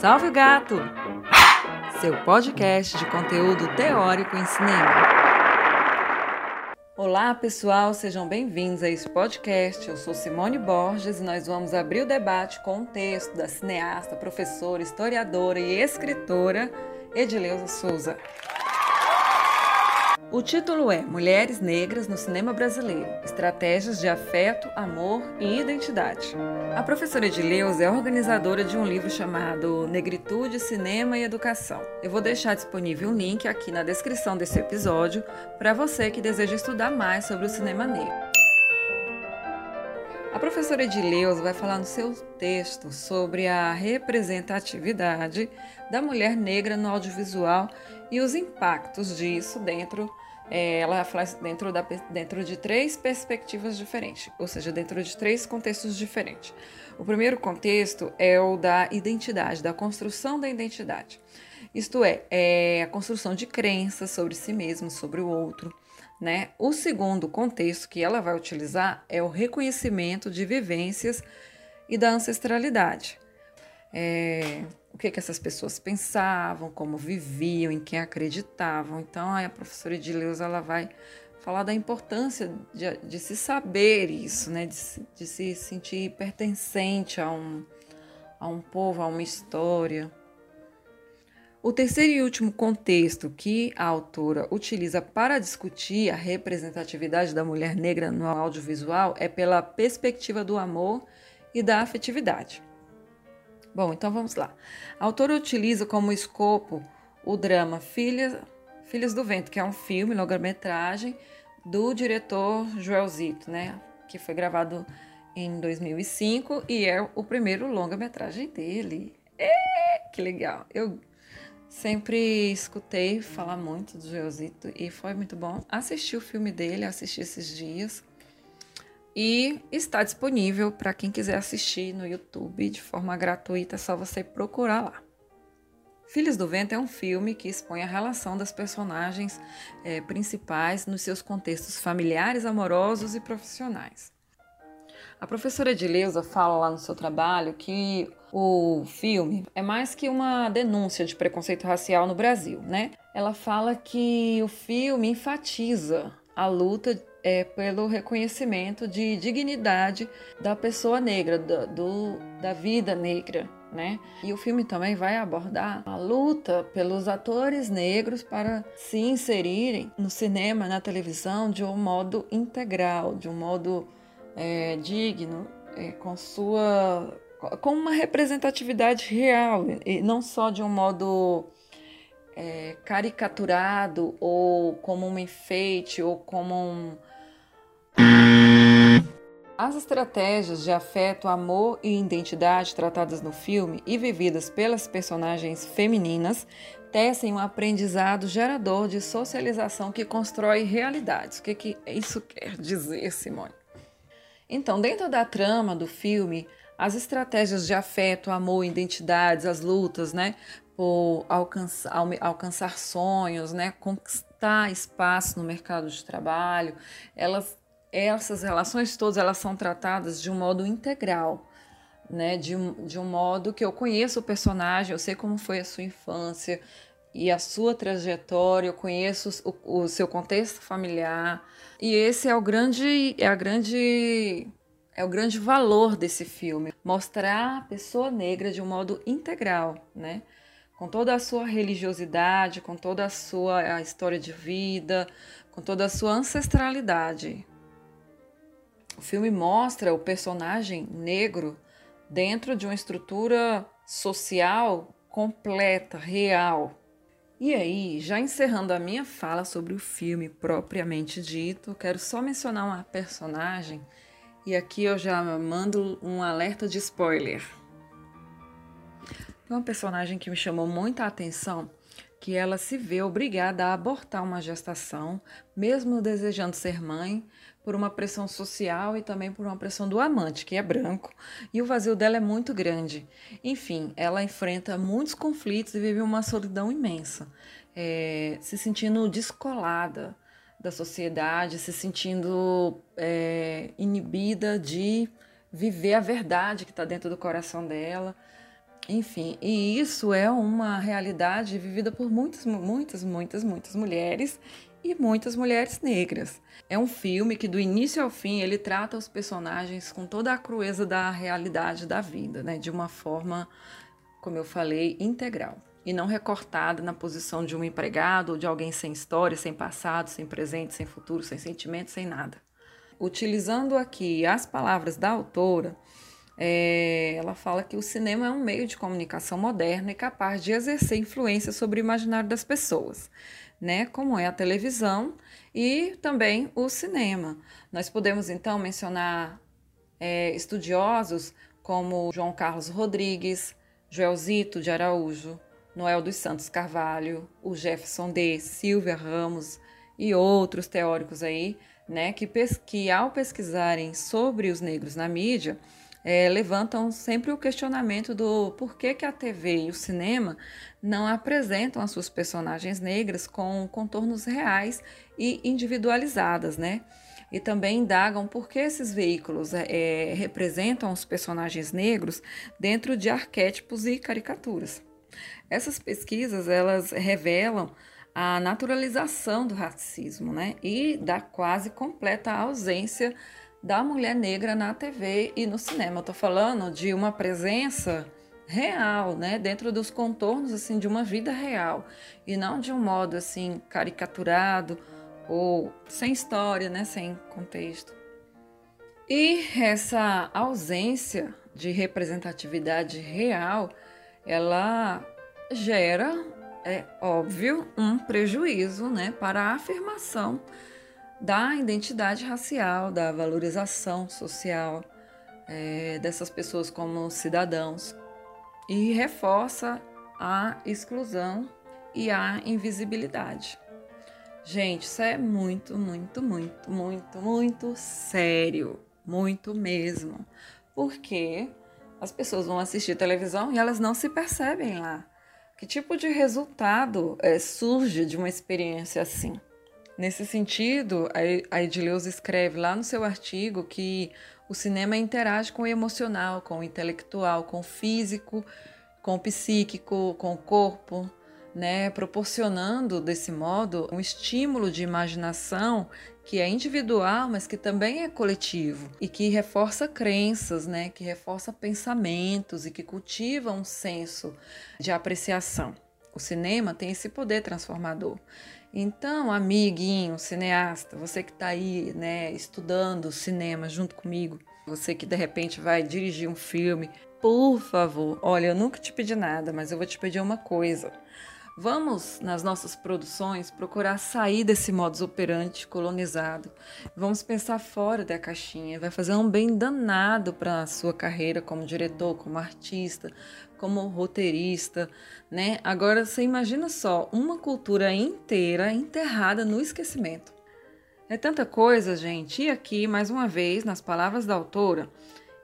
Salve o Gato! Seu podcast de conteúdo teórico em cinema. Olá, pessoal, sejam bem-vindos a esse podcast. Eu sou Simone Borges e nós vamos abrir o debate com um texto da cineasta, professora, historiadora e escritora Edileuza Souza. O título é Mulheres Negras no Cinema Brasileiro: Estratégias de Afeto, Amor e Identidade. A professora Edileuza é organizadora de um livro chamado Negritude, Cinema e Educação. Eu vou deixar disponível um link aqui na descrição desse episódio para você que deseja estudar mais sobre o cinema negro. A professora Edileuza vai falar no seu texto sobre a representatividade da mulher negra no audiovisual e os impactos disso dentro é, ela fala dentro, da, dentro de três perspectivas diferentes, ou seja, dentro de três contextos diferentes. O primeiro contexto é o da identidade, da construção da identidade. Isto é, é a construção de crenças sobre si mesmo, sobre o outro. Né? O segundo contexto que ela vai utilizar é o reconhecimento de vivências e da ancestralidade. É, o que, que essas pessoas pensavam, como viviam, em quem acreditavam. Então, a professora Edileuza ela vai falar da importância de, de se saber isso, né? de, de se sentir pertencente a um, a um povo, a uma história. O terceiro e último contexto que a autora utiliza para discutir a representatividade da mulher negra no audiovisual é pela perspectiva do amor e da afetividade. Bom, então vamos lá. A autora utiliza como escopo o drama Filhas, Filhas do Vento, que é um filme, longa-metragem, do diretor Joelzito, né? Que foi gravado em 2005 e é o primeiro longa-metragem dele. É, que legal! Eu sempre escutei falar muito do Joelzito e foi muito bom. Assisti o filme dele, assisti esses dias e está disponível para quem quiser assistir no YouTube de forma gratuita, é só você procurar lá. Filhos do Vento é um filme que expõe a relação das personagens é, principais nos seus contextos familiares, amorosos e profissionais. A professora Edileuza fala lá no seu trabalho que o filme é mais que uma denúncia de preconceito racial no Brasil, né? Ela fala que o filme enfatiza a luta é, pelo reconhecimento de dignidade da pessoa negra, do, do, da vida negra. Né? E o filme também vai abordar a luta pelos atores negros para se inserirem no cinema, na televisão, de um modo integral, de um modo é, digno, é, com sua com uma representatividade real e não só de um modo é, caricaturado ou como um enfeite ou como um, as estratégias de afeto, amor e identidade tratadas no filme e vividas pelas personagens femininas tecem um aprendizado gerador de socialização que constrói realidades. O que, que isso quer dizer, Simone? Então, dentro da trama do filme, as estratégias de afeto, amor, identidades, as lutas, né, por alcançar, alcançar sonhos, né, conquistar espaço no mercado de trabalho, elas essas relações todas elas são tratadas de um modo integral, né? De um, de um modo que eu conheço o personagem, eu sei como foi a sua infância e a sua trajetória, eu conheço o, o seu contexto familiar. E esse é o grande é a grande é o grande valor desse filme, mostrar a pessoa negra de um modo integral, né? Com toda a sua religiosidade, com toda a sua a história de vida, com toda a sua ancestralidade, o filme mostra o personagem negro dentro de uma estrutura social completa, real. E aí, já encerrando a minha fala sobre o filme propriamente dito, quero só mencionar uma personagem e aqui eu já mando um alerta de spoiler. Tem uma personagem que me chamou muita atenção, que ela se vê obrigada a abortar uma gestação, mesmo desejando ser mãe, por uma pressão social e também por uma pressão do amante, que é branco, e o vazio dela é muito grande. Enfim, ela enfrenta muitos conflitos e vive uma solidão imensa, é, se sentindo descolada da sociedade, se sentindo é, inibida de viver a verdade que está dentro do coração dela. Enfim, e isso é uma realidade vivida por muitas, muitas, muitas, muitas mulheres e muitas mulheres negras. É um filme que do início ao fim ele trata os personagens com toda a crueza da realidade da vida, né, de uma forma, como eu falei, integral e não recortada na posição de um empregado ou de alguém sem história, sem passado, sem presente, sem futuro, sem sentimento, sem nada. Utilizando aqui as palavras da autora, é, ela fala que o cinema é um meio de comunicação moderno e capaz de exercer influência sobre o imaginário das pessoas, né? Como é a televisão e também o cinema. Nós podemos então mencionar é, estudiosos como João Carlos Rodrigues, Joelzito de Araújo, Noel dos Santos Carvalho, o Jefferson D, Silvia Ramos e outros teóricos aí, né, que, que ao pesquisarem sobre os negros na mídia, é, levantam sempre o questionamento do porquê que a TV e o cinema não apresentam as suas personagens negras com contornos reais e individualizadas, né? E também indagam por que esses veículos é, representam os personagens negros dentro de arquétipos e caricaturas. Essas pesquisas elas revelam a naturalização do racismo, né? E da quase completa ausência da mulher negra na TV e no cinema. Eu tô falando de uma presença real, né, dentro dos contornos assim de uma vida real e não de um modo assim caricaturado ou sem história, né, sem contexto. E essa ausência de representatividade real, ela gera, é óbvio, um prejuízo, né, para a afirmação da identidade racial, da valorização social é, dessas pessoas como cidadãos. E reforça a exclusão e a invisibilidade. Gente, isso é muito, muito, muito, muito, muito sério, muito mesmo, porque as pessoas vão assistir televisão e elas não se percebem lá. Que tipo de resultado é, surge de uma experiência assim? Nesse sentido, a Edileuza escreve lá no seu artigo que o cinema interage com o emocional, com o intelectual, com o físico, com o psíquico, com o corpo, né, proporcionando desse modo um estímulo de imaginação que é individual, mas que também é coletivo e que reforça crenças, né, que reforça pensamentos e que cultiva um senso de apreciação. O cinema tem esse poder transformador. Então, amiguinho, cineasta, você que está aí, né, estudando cinema junto comigo, você que de repente vai dirigir um filme, por favor, olha, eu nunca te pedi nada, mas eu vou te pedir uma coisa. Vamos, nas nossas produções, procurar sair desse modus operandi colonizado. Vamos pensar fora da caixinha. Vai fazer um bem danado para a sua carreira como diretor, como artista, como roteirista, né? Agora você imagina só uma cultura inteira enterrada no esquecimento. É tanta coisa, gente. E aqui, mais uma vez, nas palavras da autora,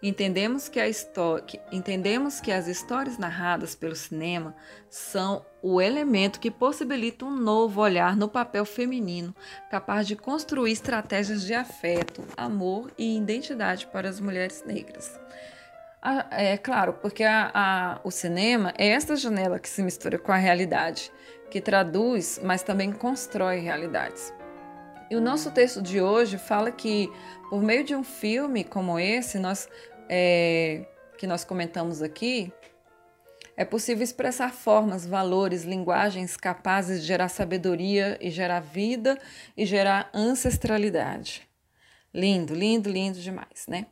entendemos que, a entendemos que as histórias narradas pelo cinema são o elemento que possibilita um novo olhar no papel feminino, capaz de construir estratégias de afeto, amor e identidade para as mulheres negras. É claro, porque a, a, o cinema é esta janela que se mistura com a realidade, que traduz, mas também constrói realidades. E o nosso texto de hoje fala que, por meio de um filme como esse, nós, é, que nós comentamos aqui, é possível expressar formas, valores, linguagens capazes de gerar sabedoria e gerar vida e gerar ancestralidade. Lindo, lindo, lindo demais, né?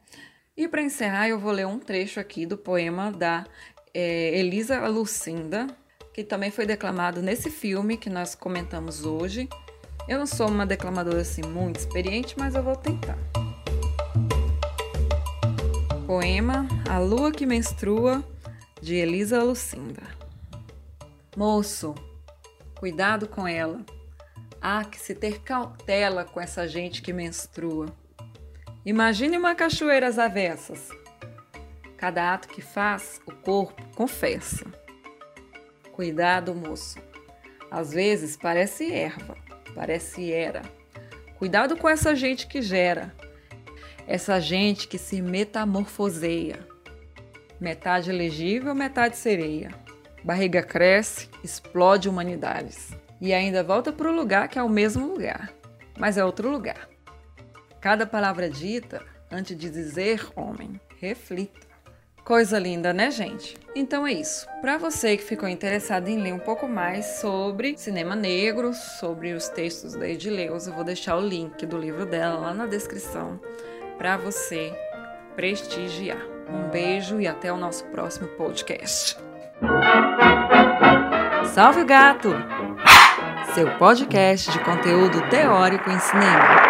E para encerrar, eu vou ler um trecho aqui do poema da é, Elisa Lucinda, que também foi declamado nesse filme que nós comentamos hoje. Eu não sou uma declamadora assim muito experiente, mas eu vou tentar. Poema A Lua que Menstrua, de Elisa Lucinda. Moço, cuidado com ela. Há que se ter cautela com essa gente que menstrua. Imagine uma cachoeira às avessas. Cada ato que faz, o corpo confessa. Cuidado, moço. Às vezes parece erva, parece era. Cuidado com essa gente que gera, essa gente que se metamorfoseia. Metade elegível, metade sereia. Barriga cresce, explode humanidades. E ainda volta para o lugar que é o mesmo lugar, mas é outro lugar. Cada palavra dita, antes de dizer homem, reflita. Coisa linda, né, gente? Então é isso. Para você que ficou interessado em ler um pouco mais sobre cinema negro, sobre os textos da Edileuza, eu vou deixar o link do livro dela lá na descrição para você prestigiar. Um beijo e até o nosso próximo podcast. Salve o gato! Seu podcast de conteúdo teórico em cinema.